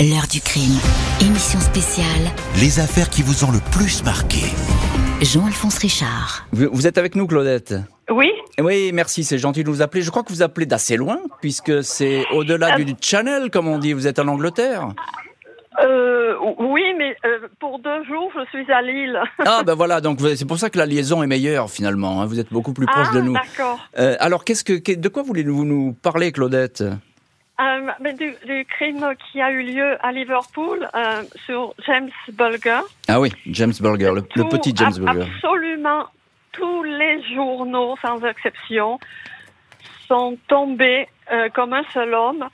L'heure du crime. Émission spéciale. Les affaires qui vous ont le plus marqué. Jean-Alphonse Richard. Vous, vous êtes avec nous, Claudette? Oui, Oui, merci, c'est gentil de nous appeler. Je crois que vous appelez d'assez loin, puisque c'est au-delà du channel, comme on dit. Vous êtes en Angleterre? euh, oui, mais euh, pour deux jours, je suis à Lille. Ah, ben voilà, donc vous- c'est pour ça que la liaison est meilleure, finalement. hein. Vous êtes beaucoup plus proche ah, de nous. d'accord. Euh, alors, qu'est-ce que, que- de quoi voulez-vous nous parler, Claudette? Euh, mais du, du crime qui a eu lieu à Liverpool euh, sur James Bulger. Ah oui, James Bulger, le, petit James ab- Bulger. Absolument tous les journaux, sans exception, sont tombés euh, comme un seul homme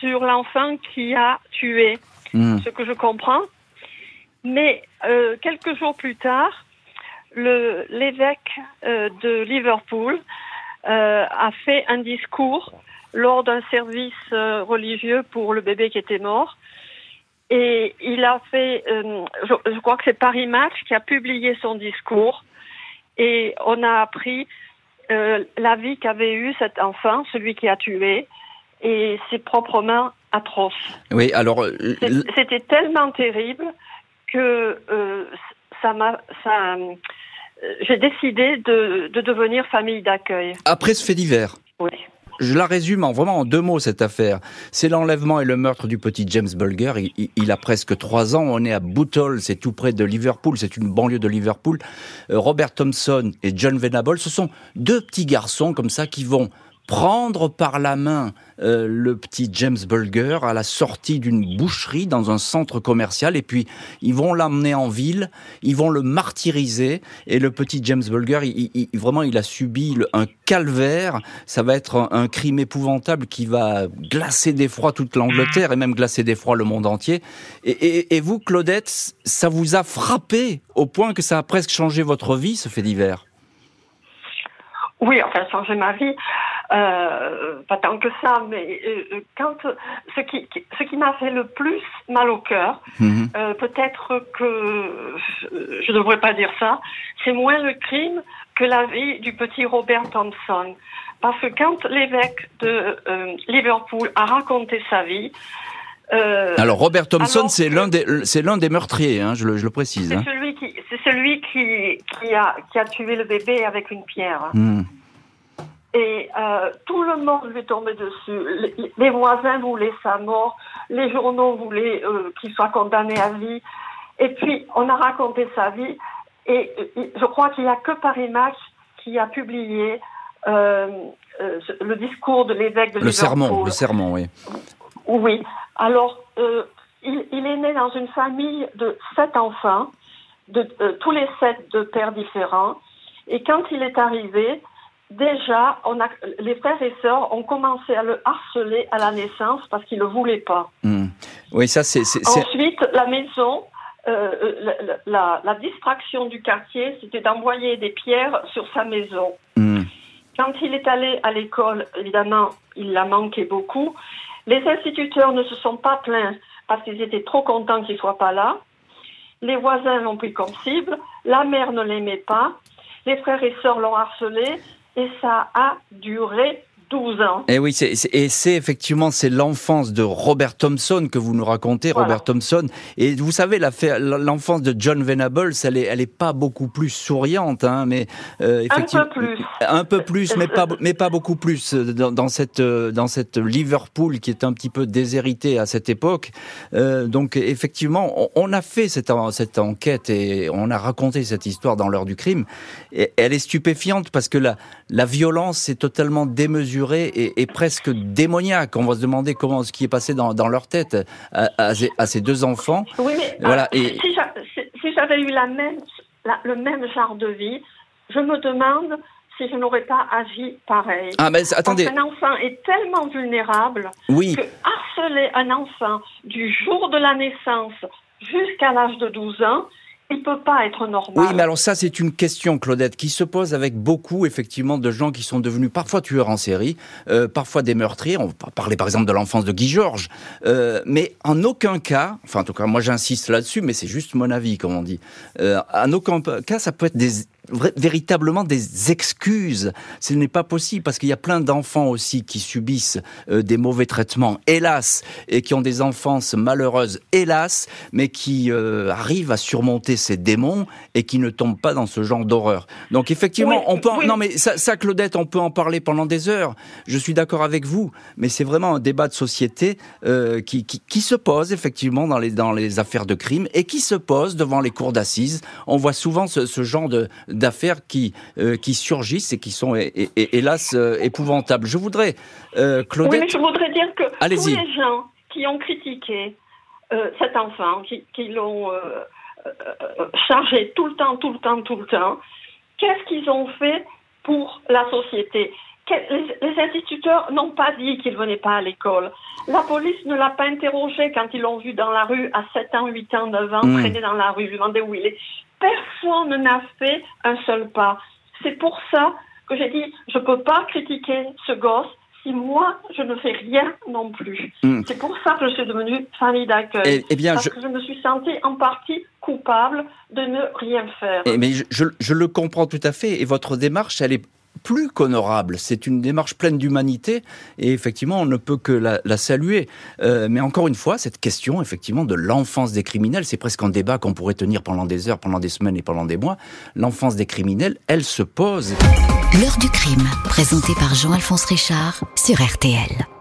sur l'enfant qui a tué. Hmm. ce que je comprends. Mais quelques jours plus tard, l'évêque de Liverpool a fait un discours lors d'un service euh, religieux pour le bébé qui était mort. Et il a fait, euh, je, je crois que c'est Paris Match qui a publié son discours. Et on a appris euh, la vie qu'avait eue cet enfant, celui qui a tué. Et c'est proprement atroce. Oui, alors, C'était tellement terrible que euh, ça m'a, j'ai décidé de, de devenir famille d'accueil. après ce fait divers. Je la résume en vraiment en deux mots cette affaire. C'est l'enlèvement et le meurtre du petit James Bulger. Il, il- il a presque trois ans. On est à Bootle, c'est tout près de Liverpool. C'est une banlieue de Liverpool. Euh, Robert Thompson et John Venable, ce sont deux petits garçons comme ça qui vont prendre par la main euh, le petit James Bulger à la sortie d'une boucherie dans un centre commercial. Et puis ils vont l'emmener en ville, ils vont le martyriser. Et le petit James Bulger, vraiment il a subi un calvaire, ça va être un, crime épouvantable qui va glacer d'effroi toute l'Angleterre et même glacer d'effroi le monde entier. Et vous Claudette, ça vous a frappé au point que ça a presque changé votre vie ce fait divers? Oui, enfin, changer ma vie, euh, pas tant que ça, mais euh, quand ce qui, ce qui m'a fait le plus mal au cœur, Mhm. euh, peut-être que euh, je ne devrais pas dire ça, c'est moins le crime que la vie du petit Robert Thompson. Parce que quand l'évêque de euh, Liverpool a raconté sa vie, euh, Alors Robert Thompson, c'est l'un des c'est l'un des meurtriers, hein, je, le, je le précise. c'est hein. celui qui c'est celui qui qui a qui a tué le bébé avec une pierre. Hmm. Et euh, tout le monde lui est tombé dessus. Les, les voisins voulaient sa mort, les journaux voulaient euh, qu'il soit condamné à vie. Et puis, on a raconté sa vie. Et je crois qu'il n'y a que Paris Match qui a publié euh, le discours de l'évêque de Le Liverpool. sermon, le sermon, oui. Oui. Alors, il, il est né dans une famille de sept enfants, de, tous les sept de pères différents. Et quand il est arrivé, déjà, on a, les frères et sœurs ont commencé à le harceler à la naissance parce qu'ils ne le voulaient pas. Hmm. Oui, ça c'est c'est- c'est- Ensuite, la maison, euh, la, la- la- la distraction du quartier, c'était d'envoyer des pierres sur sa maison. Hmm. Quand il est allé à l'école, évidemment, il l'a manqué beaucoup. Les instituteurs ne se sont pas plaints parce qu'ils étaient trop contents qu'il soit pas là. Les voisins l'ont pris comme cible. La mère ne l'aimait pas. Les frères et sœurs l'ont harcelé. Et ça a duré 12 ans. Et oui, c'est, c'est- et c'est effectivement c'est l'enfance de Robert Thompson que vous nous racontez, Voilà. Robert Thompson. Et vous savez, l'enfance de John Venables, elle est, elle est pas beaucoup plus souriante, hein, mais euh, Un effectivement, peu plus. un peu plus, mais pas, mais pas beaucoup plus euh, dans, dans cette, euh, dans cette Liverpool qui est un petit peu déshéritée à cette époque. Euh, donc effectivement, on, on a fait cette, en- cette enquête et on a raconté cette histoire dans l'heure du crime. Et elle est stupéfiante parce que la, la violence est totalement démesurée et, et presque démoniaque. On va se demander comment ce qui est passé dans, dans leur tête à, à ces- à ces deux enfants. Oui, mais Voilà, et- si j'a- si- si j'avais eu la même, la- le même genre de vie, je me demande si je n'aurais pas agi pareil. Ah mais attendez, Parce qu'un enfant est tellement vulnérable oui. que harceler un enfant du jour de la naissance jusqu'à l'âge de 12 ans, il peut pas être normal. Oui, mais alors ça, c'est une question, Claudette, qui se pose avec beaucoup, effectivement, de gens qui sont devenus parfois tueurs en série, euh, parfois des meurtriers. On va parler, par exemple, de l'enfance de Guy Georges. Euh, mais en aucun cas, enfin, en tout cas, moi, j'insiste là-dessus, mais c'est juste mon avis, comme on dit. Euh, en aucun cas, ça peut être des, véritablement des excuses. Ce n'est pas possible parce qu'il y a plein d'enfants aussi qui subissent euh, des mauvais traitements, hélas, et qui ont des enfances malheureuses, hélas, mais qui euh, arrivent à surmonter ces démons et qui ne tombent pas dans ce genre d'horreur. Donc effectivement, on peut. Non mais ça, ça, Claudette, on peut en parler pendant des heures. Je suis d'accord avec vous, mais c'est vraiment un débat de société euh, qui, qui, qui, se pose effectivement dans les dans les affaires de crime et qui se pose devant les cours d'assises. On voit souvent ce, ce genre de d'affaires qui euh, qui surgissent et qui sont hélas euh, épouvantables. Je voudrais euh, Claudette. Oui, mais je voudrais dire que tous les gens qui ont critiqué cet enfant, qui, qui l'ont chargé tout le temps, tout le temps, tout le temps, qu'est-ce qu'ils ont fait pour la société? Les, instituteurs n'ont pas dit qu'il venait pas à l'école. La police ne l'a pas interrogé quand ils l'ont vu dans la rue à 7 ans, 8 ans, 9 ans, mmh. traîner dans la rue, lui demander où il est. Personne n'a fait un seul pas. C'est pour ça que j'ai dit, je peux pas critiquer ce gosse si moi, je ne fais rien non plus. Mmh. C'est pour ça que je suis devenue famille d'accueil. Eh, eh bien, parce je... que je me suis sentie en partie coupable de ne rien faire. Eh, mais je, je, je, le comprends tout à fait. Et votre démarche, elle est plus qu'honorable. C'est une démarche pleine d'humanité et effectivement, on ne peut que la, saluer. Euh, mais encore une fois, cette question, effectivement, de l'enfance des criminels, c'est presque un débat qu'on pourrait tenir pendant des heures, pendant des semaines et pendant des mois. L'enfance des criminels, elle se pose. L'heure du crime, présenté par Jean-Alphonse Richard sur RTL.